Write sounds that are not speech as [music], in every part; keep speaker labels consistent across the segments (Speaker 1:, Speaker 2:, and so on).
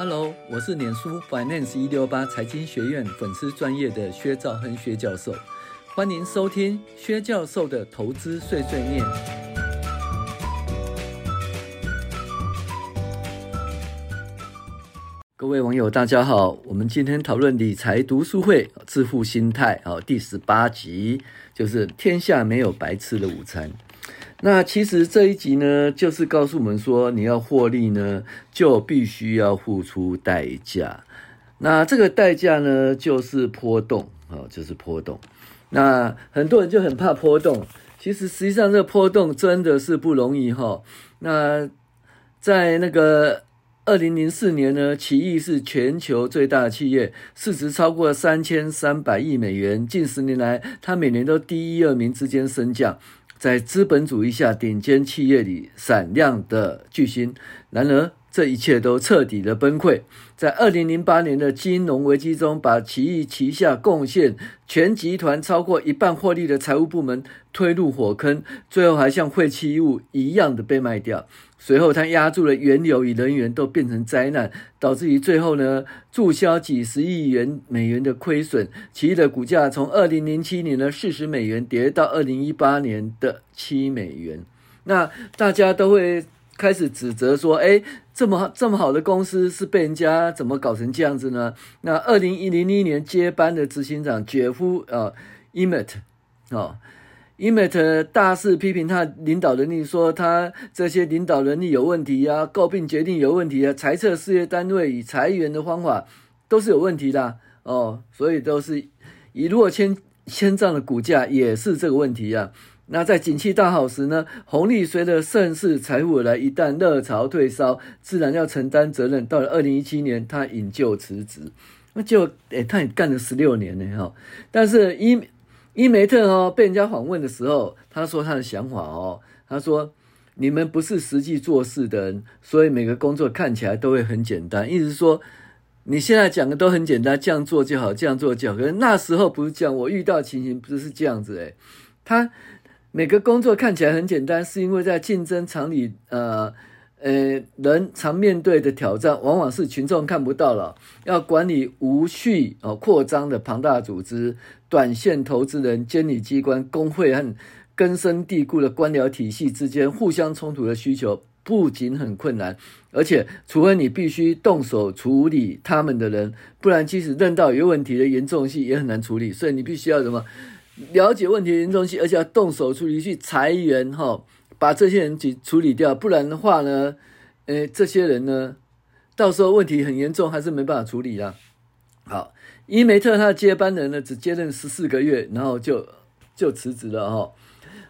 Speaker 1: Hello，我是脸书 Finance 一六八财经学院粉丝专业的薛兆亨薛教授，欢迎收听薛教授的投资碎碎念。各位网友，大家好，我们今天讨论理财读书会致富心态啊，第十八集就是天下没有白吃的午餐。那其实这一集呢，就是告诉我们说，你要获利呢，就必须要付出代价。那这个代价呢，就是波动啊，就是波动。那很多人就很怕波动，其实实际上这个波动真的是不容易哈。那在那个二零零四年呢，奇异是全球最大的企业，市值超过三千三百亿美元。近十年来，它每年都第一、二名之间升降。在资本主义下，顶尖企业里闪亮的巨星。然而，这一切都彻底的崩溃。在二零零八年的金融危机中，把奇异旗下贡献全集团超过一半获利的财务部门推入火坑，最后还像废弃物一样的被卖掉。随后，他压住了原油与能源都变成灾难，导致于最后呢，注销几十亿元美元的亏损。奇异的股价从二零零七年的四十美元跌到二零一八年的七美元。那大家都会开始指责说：“哎，这么这么好的公司是被人家怎么搞成这样子呢？”那二零一零一年接班的执行长杰夫呃，Immert 啊。Immert 大肆批评他领导能力，说他这些领导能力有问题啊，诟病决定有问题啊，裁撤事业单位与裁员的方法都是有问题的哦，所以都是一落千千丈的股价也是这个问题啊。那在景气大好时呢，红利随着盛世财富而来，一旦热潮退烧，自然要承担责任。到了二零一七年，他引咎辞职，那就诶，他也干了十六年呢哈，但是伊。伊梅特哦，被人家访问的时候，他说他的想法哦，他说：“你们不是实际做事的人，所以每个工作看起来都会很简单。意思是说，你现在讲的都很简单，这样做就好，这样做就好。可是那时候不是这样，我遇到情形不是这样子诶。他每个工作看起来很简单，是因为在竞争场里，呃。”呃，人常面对的挑战，往往是群众看不到了。要管理无序哦扩张的庞大组织，短线投资人、监理机关、工会和根深蒂固的官僚体系之间互相冲突的需求，不仅很困难，而且除非你必须动手处理他们的人，不然即使认到有问题的严重性，也很难处理。所以你必须要什么？了解问题的严重性，而且要动手处理，去裁员哈。把这些人给处理掉，不然的话呢，诶，这些人呢，到时候问题很严重，还是没办法处理啦。好，伊梅特他的接班人呢，只接任十四个月，然后就就辞职了哈。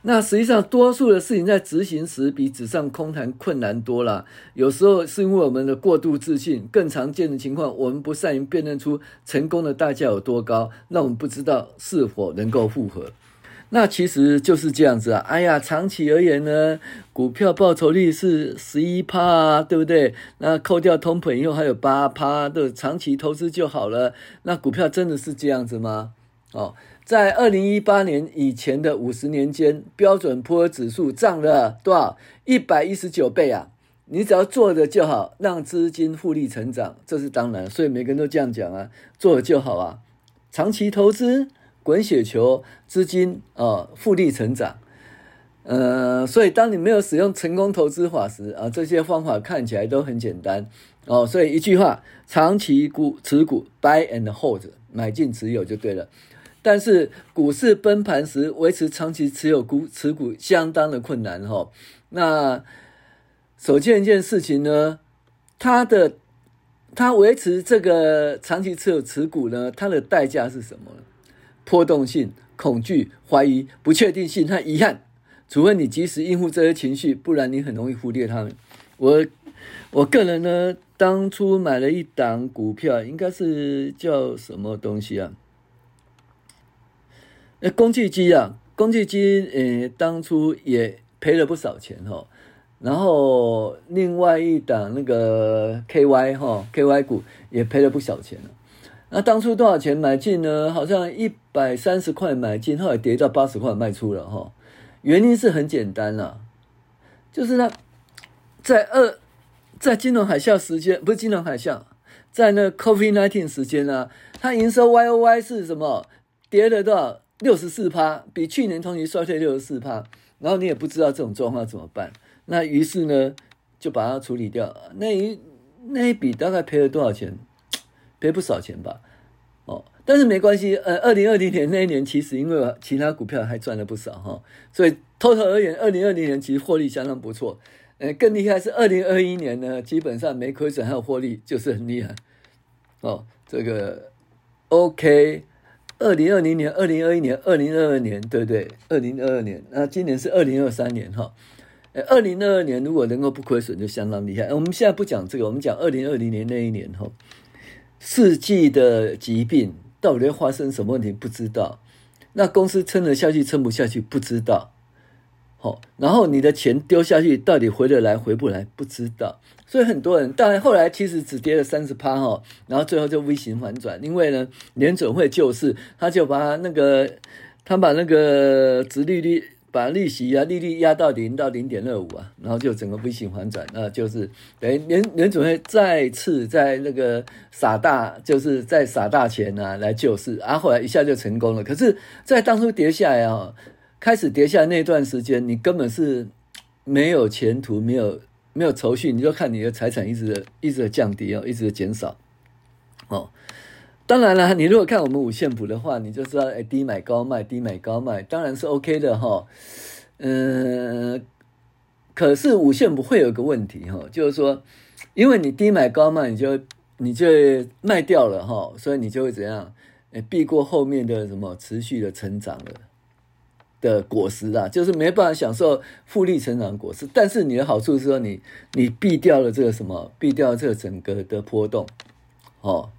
Speaker 1: 那实际上，多数的事情在执行时比纸上空谈困难多了。有时候是因为我们的过度自信，更常见的情况，我们不善于辨认出成功的代价有多高，那我们不知道是否能够复合。那其实就是这样子啊！哎呀，长期而言呢，股票报酬率是十一趴啊，对不对？那扣掉通膨以后还有八趴的长期投资就好了。那股票真的是这样子吗？哦，在二零一八年以前的五十年间，标准普尔指数涨了多少？一百一十九倍啊！你只要做的就好，让资金复利成长，这是当然。所以每个人都这样讲啊，做的就好啊，长期投资。滚雪球资金啊，复利成长，呃，所以当你没有使用成功投资法时啊，这些方法看起来都很简单哦。所以一句话，长期股持股，buy and hold，买进持有就对了。但是股市崩盘时，维持长期持有股持股相当的困难哈。那首先一件事情呢，它的它维持这个长期持有持股呢，它的代价是什么呢？波动性、恐惧、怀疑、不确定性和遗憾，除非你及时应付这些情绪，不然你很容易忽略他们。我我个人呢，当初买了一档股票，应该是叫什么东西啊？那工具机啊，工具机，呃，当初也赔了不少钱哈。然后另外一档那个 KY 哈，KY 股也赔了不少钱了。那当初多少钱买进呢？好像一百三十块买进，后来跌到八十块卖出了哈。原因是很简单啦，就是呢在二在金融海啸时间，不是金融海啸，在那 COVID-19 时间呢，它营收 Y O Y 是什么？跌了多少？六十四趴，比去年同期衰退六十四趴。然后你也不知道这种状况怎么办，那于是呢，就把它处理掉。那一那一笔大概赔了多少钱？赔不少钱吧。哦，但是没关系。呃，二零二零年那一年，其实因为其他股票还赚了不少哈，所以偷偷而言，二零二零年其实获利相当不错。呃，更厉害是二零二一年呢，基本上没亏损还有获利，就是很厉害。哦，这个 OK。二零二零年、二零二一年、二零二二年，对不对？二零二二年，那今年是二零二三年哈。呃，二零二二年如果能够不亏损，就相当厉害。我们现在不讲这个，我们讲二零二零年那一年哈，世纪的疾病到底发生什么问题？不知道。那公司撑得下去，撑不下去，不知道。好，然后你的钱丢下去，到底回得来回不来，不知道。所以很多人，当然后来其实只跌了三十趴哈，然后最后就 V 型反转，因为呢，联准会救市，他就把那个他把那个殖利率把利息啊利率压到零到零点二五啊，然后就整个 V 型反转，那就是等于联联准会再次在那个撒大，就是在撒大钱啊来救市，啊后来一下就成功了。可是，在当初跌下来啊。开始跌下那段时间，你根本是没有前途，没有没有储蓄，你就看你的财产一直一直的降低哦，一直的减少哦。当然了，你如果看我们五线谱的话，你就知道，哎，低买高卖，低买高卖，当然是 OK 的哈。嗯，可是五线谱会有个问题哈，就是说，因为你低买高卖，你就你就卖掉了哈，所以你就会怎样？哎，避过后面的什么持续的成长了。的果实啊，就是没办法享受复利成长果实，但是你的好处是说你，你避掉了这个什么，避掉了这个整个的波动，哦，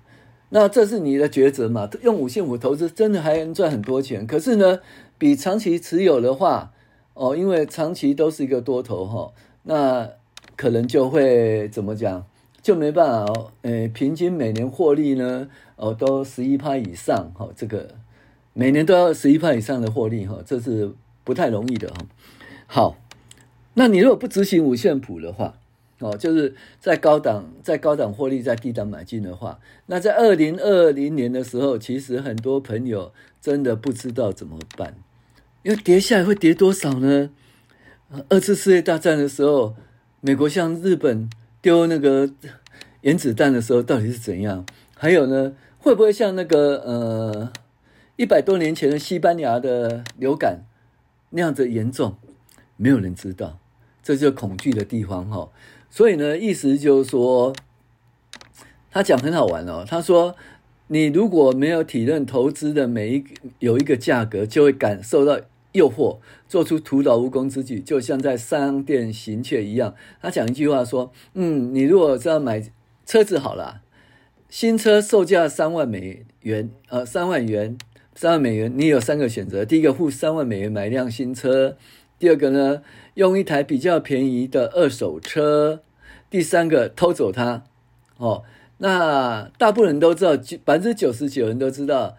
Speaker 1: 那这是你的抉择嘛？用五线谱投资真的还能赚很多钱，可是呢，比长期持有的话，哦，因为长期都是一个多头哈、哦，那可能就会怎么讲，就没办法哦，诶，平均每年获利呢，哦，都十一趴以上，哈、哦，这个。每年都要十一趴以上的获利哈，这是不太容易的哈。好，那你如果不执行五线谱的话，哦，就是在高档在高档获利，在低档买进的话，那在二零二零年的时候，其实很多朋友真的不知道怎么办，因为跌下来会跌多少呢？二次世界大战的时候，美国向日本丢那个原子弹的时候，到底是怎样？还有呢，会不会像那个呃？一百多年前的西班牙的流感那样子严重，没有人知道，这就恐惧的地方哈。所以呢，意思就是说，他讲很好玩哦。他说，你如果没有体认投资的每一有一个价格，就会感受到诱惑，做出徒劳无功之举，就像在商店行窃一样。他讲一句话说，嗯，你如果是要买车子好了，新车售价三万美元，呃，三万元。三万美元，你有三个选择：第一个付三万美元买一辆新车；第二个呢，用一台比较便宜的二手车；第三个偷走它。哦，那大部分人都知道，百分之九十九人都知道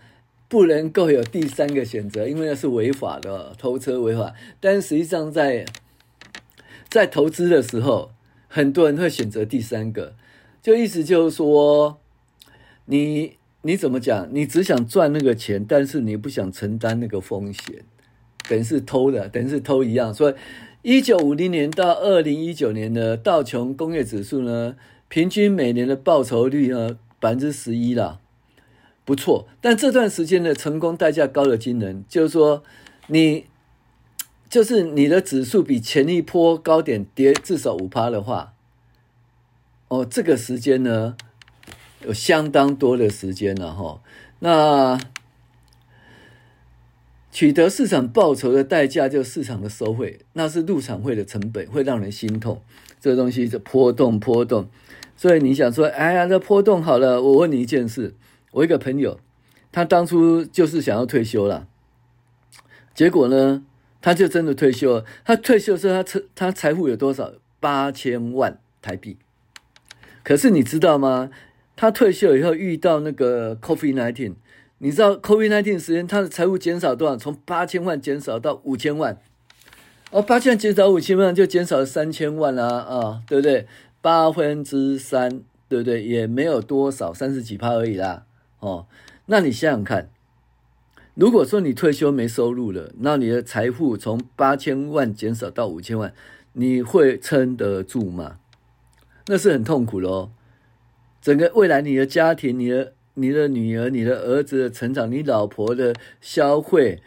Speaker 1: 不能够有第三个选择，因为那是违法的，偷车违法。但实际上在，在在投资的时候，很多人会选择第三个，就意思就是说，你。你怎么讲？你只想赚那个钱，但是你不想承担那个风险，等于是偷的，等于是偷一样。所以，一九五零年到二零一九年的道琼工业指数呢，平均每年的报酬率呢百分之十一啦，不错。但这段时间的成功代价高得惊人，就是说，你就是你的指数比前一波高点跌至少五趴的话，哦，这个时间呢？有相当多的时间了哈，那取得市场报酬的代价就是市场的收费，那是入场费的成本，会让人心痛。这东西是波动波动，所以你想说，哎呀，这波动好了。我问你一件事，我一个朋友，他当初就是想要退休了，结果呢，他就真的退休了。他退休的时候，他财他财富有多少？八千万台币。可是你知道吗？他退休以后遇到那个 COVID-19，你知道 COVID-19 时间他的财务减少多少？从八千万减少到五千万，哦，八千万减少五千万就减少了三千万啊，啊，对不对？八分之三对不对？也没有多少，三十几趴而已啦。哦，那你想想看，如果说你退休没收入了，那你的财富从八千万减少到五千万，你会撑得住吗？那是很痛苦的哦。整个未来，你的家庭、你的、你的女儿、你的儿子的成长、你老婆的消费，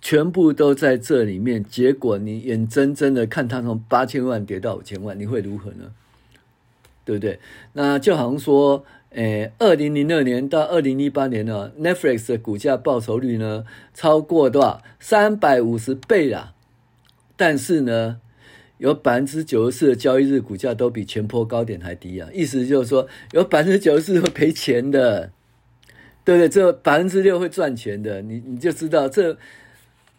Speaker 1: 全部都在这里面。结果你眼睁睁的看他从八千万跌到五千万，你会如何呢？对不对？那就好像说，诶，二零零二年到二零一八年呢，Netflix 的股价报酬率呢，超过多少？三百五十倍啦。但是呢，有百分之九十四的交易日股价都比前波高点还低啊！意思就是说，有百分之九十四会赔钱的，对不对？这百分之六会赚钱的，你你就知道这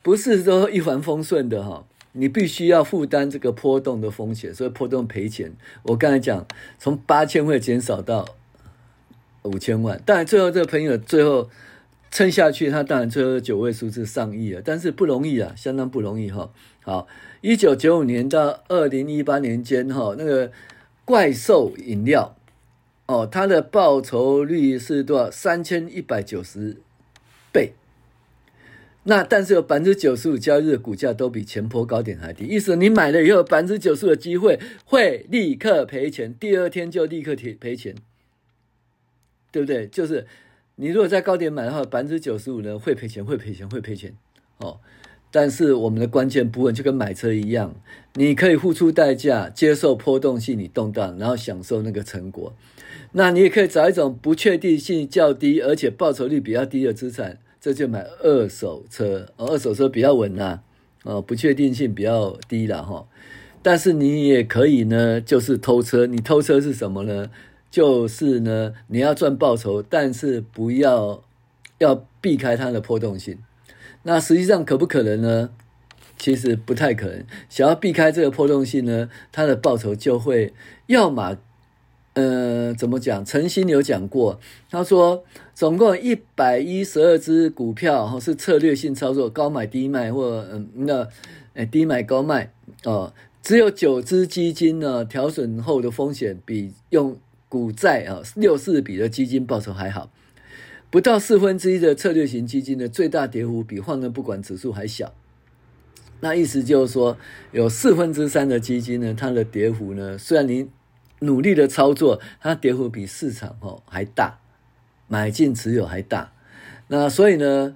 Speaker 1: 不是说一帆风顺的哈。你必须要负担这个波动的风险，所以波动赔钱。我刚才讲，从八千会减少到五千万，当然最后这个朋友最后撑下去，他当然最后九位数字上亿了，但是不容易啊，相当不容易哈。好。一九九五年到二零一八年间，哈，那个怪兽饮料，哦，它的报酬率是多少？三千一百九十倍。那但是有百分之九十五交易的股价都比前波高点还低，意思你买了以后，百分之九十五的机会会立刻赔钱，第二天就立刻赔赔钱，对不对？就是你如果在高点买的话，百分之九十五呢会赔钱，会赔钱，会赔钱，哦。但是我们的关键部分就跟买车一样，你可以付出代价，接受波动性你动荡，然后享受那个成果。那你也可以找一种不确定性较低，而且报酬率比较低的资产，这就买二手车。二手车比较稳呐，哦，不确定性比较低了哈。但是你也可以呢，就是偷车。你偷车是什么呢？就是呢，你要赚报酬，但是不要要避开它的波动性。那实际上可不可能呢？其实不太可能。想要避开这个波动性呢，它的报酬就会要么，呃，怎么讲？陈昕有讲过，他说总共一百一十二只股票哈是策略性操作，高买低卖或嗯那低买高卖哦，只有九只基金呢调损后的风险比用股债啊六四比的基金报酬还好。不到四分之一的策略型基金的最大跌幅比换根不管指数还小，那意思就是说，有四分之三的基金呢，它的跌幅呢，虽然你努力的操作，它跌幅比市场哦还大，买进持有还大，那所以呢，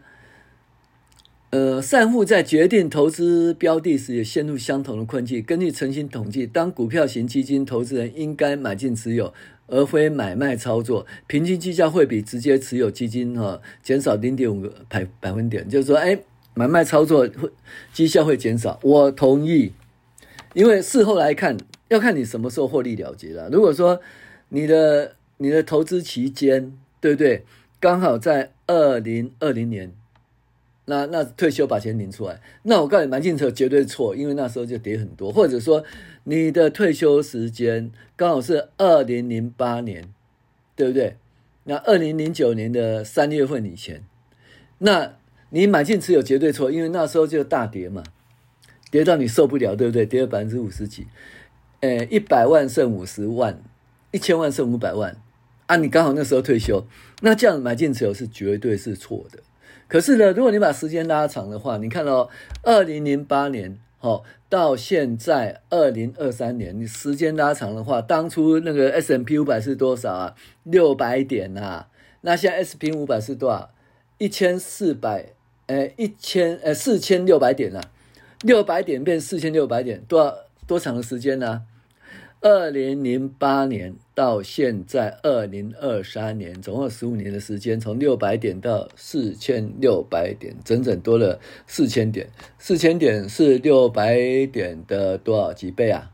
Speaker 1: 呃，散户在决定投资标的时也陷入相同的困境。根据陈昕统计，当股票型基金投资人应该买进持有。而非买卖操作，平均绩效会比直接持有基金哈减少零点五个百百分点，就是说，哎，买卖操作会绩效会减少。我同意，因为事后来看，要看你什么时候获利了结了。如果说你的你的投资期间，对不对？刚好在二零二零年。那那退休把钱领出来，那我告诉你，买进车绝对错，因为那时候就跌很多，或者说你的退休时间刚好是二零零八年，对不对？那二零零九年的三月份以前，那你买进持有绝对错，因为那时候就大跌嘛，跌到你受不了，对不对？跌了百分之五十几，诶，一百万剩五十万，一千万剩五百万，啊，你刚好那时候退休，那这样买进持有是绝对是错的。可是呢，如果你把时间拉长的话，你看到二零零八年，哦，到现在二零二三年，你时间拉长的话，当初那个 S&P 五百是多少啊？六百点呐、啊。那现在 S&P 五百是多少？一千四百，诶，一千，呃，四千六百点呐、啊。六百点变四千六百点，多少多长的时间呢、二零零八年到现在二零二三年，总共十五年的时间，从六百点到四千六百点，整整多了四千点。四千点是六百点的多少几倍啊？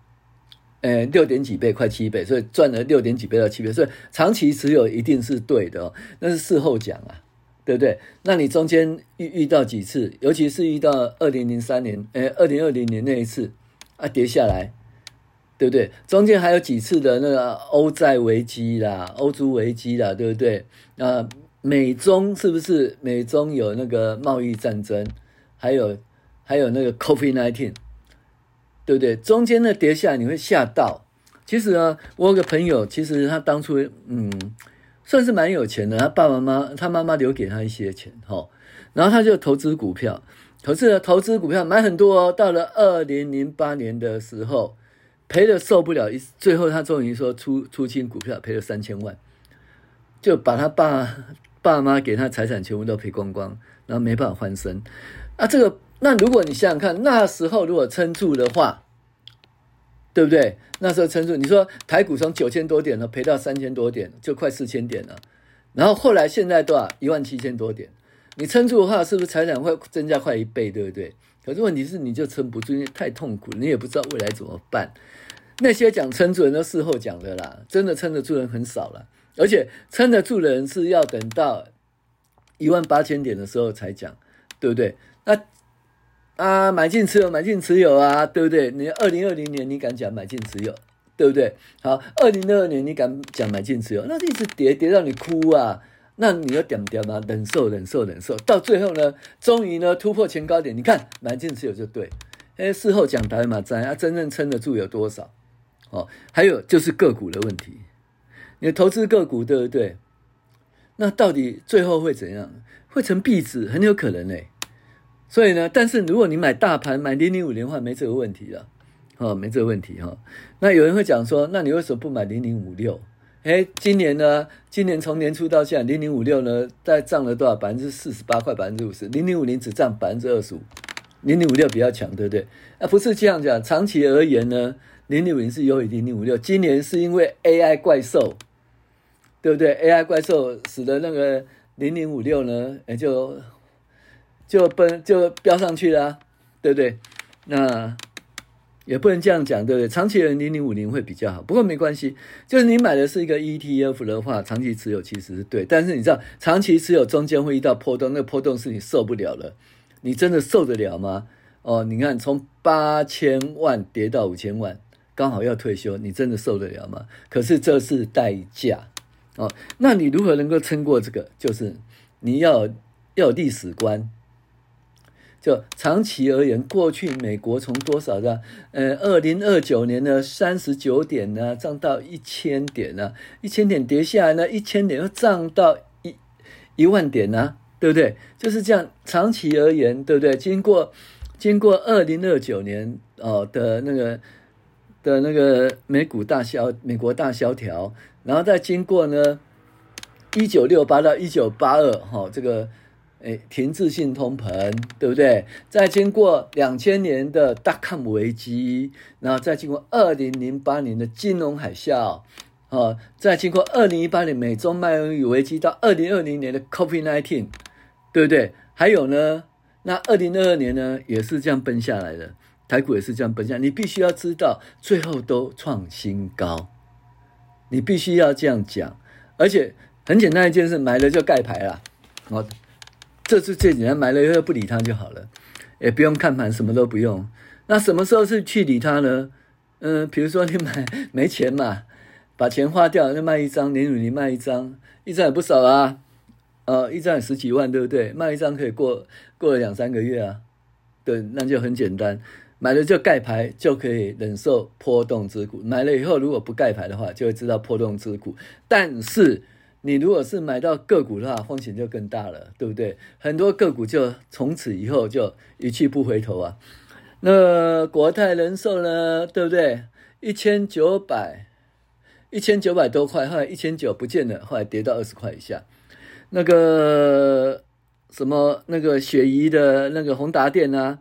Speaker 1: 呃，六点几倍，快七倍，所以赚了六点几倍到七倍。所以长期持有一定是对的哦，那是事后讲啊，对不对？那你中间遇遇到几次，尤其是遇到二零零三年，呃，二零二零年那一次啊，跌下来。对不对？中间还有几次的那个欧债危机啦、欧洲危机啦，对不对？那美中是不是美中有那个贸易战争？还有还有那个 COVID-19，对不对？中间的跌下来你会吓到，其实呢，我有个朋友，其实他当初嗯，算是蛮有钱的，他爸爸妈妈，他妈妈留给他一些钱，哈，然后他就投资股票，投资投资股票买很多哦，到了二零零八年的时候，赔的受不了，一最后他终于说出出清股票，赔了三千万，就把他爸爸妈给他财产全部都赔光光，然后没办法翻身，啊，这个那如果你想想看，那时候如果撑住的话。对不对？那时候撑住，你说台股从九千多点呢，赔到三千多点，就快四千点了。然后后来现在多少？一万七千多点。你撑住的话，是不是财产会增加快一倍？对不对？可是问题是，你就撑不住，因为太痛苦，你也不知道未来怎么办。那些讲撑住人都事后讲的啦，真的撑得住人很少了。而且撑得住的人是要等到一万八千点的时候才讲，对不对？那。啊，买进持有，买进持有啊，对不对？你二零二零年你敢讲买进持有，对不对？好，二零二二年你敢讲买进持有，那一直跌跌到你哭啊，那你要点点嘛，忍受忍受忍受，到最后呢，终于呢突破前高点，你看买进持有就对。哎，事后讲台嘛，咱啊真正撑得住有多少？哦，还有就是个股的问题，你投资个股对不对？那到底最后会怎样？会成壁纸，很有可能嘞。所以呢，但是如果你买大盘买零零五零的话，没这个问题了，哦，没这个问题哈。那有人会讲说，那你为什么不买零零五六？诶，今年呢，今年从年初到现在，零零五六呢，在涨了多少？百分之四十八，快百分之五十。零零五零只涨百分之二十五，零零五六比较强，对不对？啊，不是这样讲，长期而言呢，零零五零是优于零零五六。今年是因为 AI 怪兽，对不对？AI 怪兽使得那个零零五六呢，也就。就奔就飙上去了，对不对？那也不能这样讲，对不对？长期的零零五零会比较好，不过没关系。就是你买的是一个 ETF 的话，长期持有其实是对。但是你知道，长期持有中间会遇到波动，那个波动是你受不了了。你真的受得了吗？哦，你看从八千万跌到五千万，刚好要退休，你真的受得了吗？可是这是代价哦。那你如何能够撑过这个？就是你要要有历史观。就长期而言，过去美国从多少的呃，二零二九年的三十九点呢，涨到一千点呢，一千点跌下来呢，一千点又涨到一一万点呢，对不对？就是这样，长期而言，对不对？经过经过二零二九年哦的那个的那个美股大萧，美国大萧条，然后再经过呢一九六八到一九八二哈这个。哎，停滞性通膨，对不对？再经过两千年的 dot-com 危机，然后再经过二零零八年的金融海啸，哦，再经过二零一八年美中贸易危机到二零二零年的 COVID-19，对不对？还有呢，那二零二二年呢，也是这样奔下来的，台股也是这样奔下来。你必须要知道，最后都创新高，你必须要这样讲。而且很简单一件事，买了就盖牌了，哦。这是最简单，买了以后不理他就好了，也不用看盘，什么都不用。那什么时候是去理他呢？嗯，比如说你买 [laughs] 没钱嘛，把钱花掉，那卖一张，年你卖一张，一张也不少啊，呃，一张也十几万，对不对？卖一张可以过过了两三个月啊，对，那就很简单，买了就盖牌，就可以忍受波动之苦。买了以后如果不盖牌的话，就会知道波动之苦，但是。你如果是买到个股的话，风险就更大了，对不对？很多个股就从此以后就一去不回头啊。那国泰人寿呢，对不对？一千九百，一千九百多块，后来一千九不见了，后来跌到二十块以下。那个什么，那个雪姨的那个宏达店啊。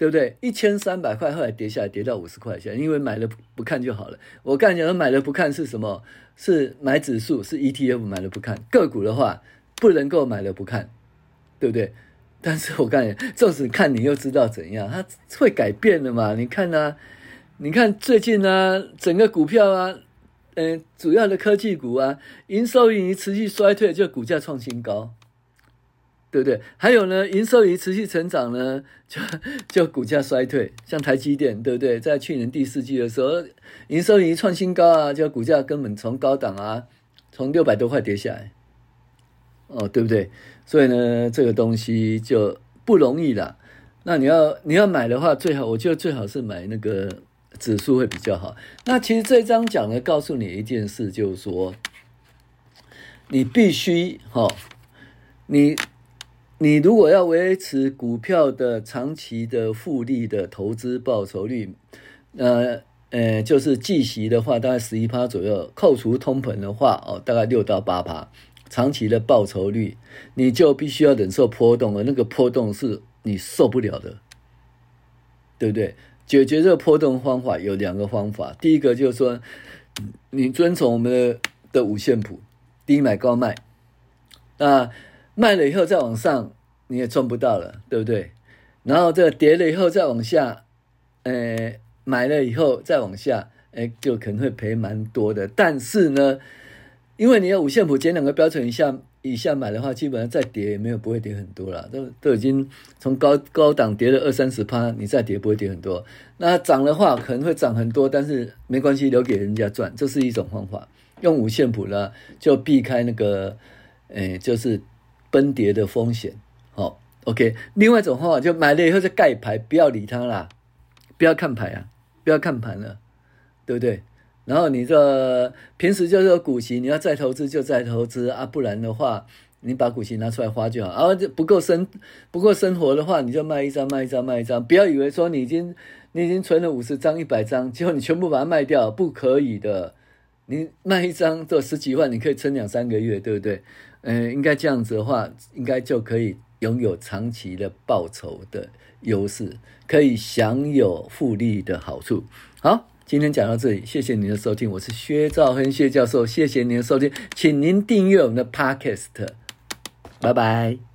Speaker 1: 对不对？一千三百块，后来跌下来，跌到五十块钱，因为买了不看就好了。我刚才讲买了不看是什么？是买指数，是 ETF 买了不看。个股的话，不能够买了不看，对不对？但是我看，纵使看你又知道怎样，它会改变的嘛？你看呢、你看最近呢、整个股票啊，嗯、呃，主要的科技股啊，营收已经持续衰退，就股价创新高。对不对？还有呢，营收一持续成长呢，就 [laughs] 就股价衰退，像台积电，对不对？在去年第四季的时候，营收一创新高啊，就股价根本从高档啊，从六百多块跌下来，哦，对不对？所以呢，这个东西就不容易了。那你要你要买的话，最好我觉得最好是买那个指数会比较好。那其实这一章讲的告诉你一件事，就是说，你必须哈，你你如果要维持股票的长期的复利的投资报酬率，呃呃，就是计息的话，大概十一趴左右，扣除通膨的话，哦，大概六到八趴，长期的报酬率，你就必须要忍受波动，而那个波动是你受不了的。对不对？解决这个波动方法有两个方法。第一个就是说，你遵从我们的的五线谱，低买高卖。那卖了以后再往上，你也赚不到了，对不对？然后这跌了以后再往下，呃，买了以后再往下，哎，就可能会赔蛮多的。但是呢，因为你要五线谱减两个标准以下。以下买的话，基本上再跌也没有不会跌很多了，都都已经从高高档跌了二三十趴，你再跌不会跌很多。那涨的话可能会涨很多，但是没关系，留给人家赚，这是一种方法。用五线谱呢，就避开那个，诶，就是崩跌的风险。好，OK。另外一种方法就买了以后就盖牌，不要理它啦，不要看牌啊，不要看盘了，对不对？然后你这平时就是股息，你要再投资就再投资啊，不然的话，你把股息拿出来花就好。啊，就不够生不够生活的话，你就卖一张卖一张卖一张。不要以为说你已经你已经存了五十张一百张，结果你全部把它卖掉，不可以的。你卖一张做十几万，你可以撑两三个月，对不对？嗯，应该这样子的话，应该就可以拥有长期的报酬的优势，可以享有复利的好处。好。今天讲到这里，谢谢您的收听，我是薛兆恒薛教授，谢谢您的收听，请您订阅我们的 Podcast，拜拜。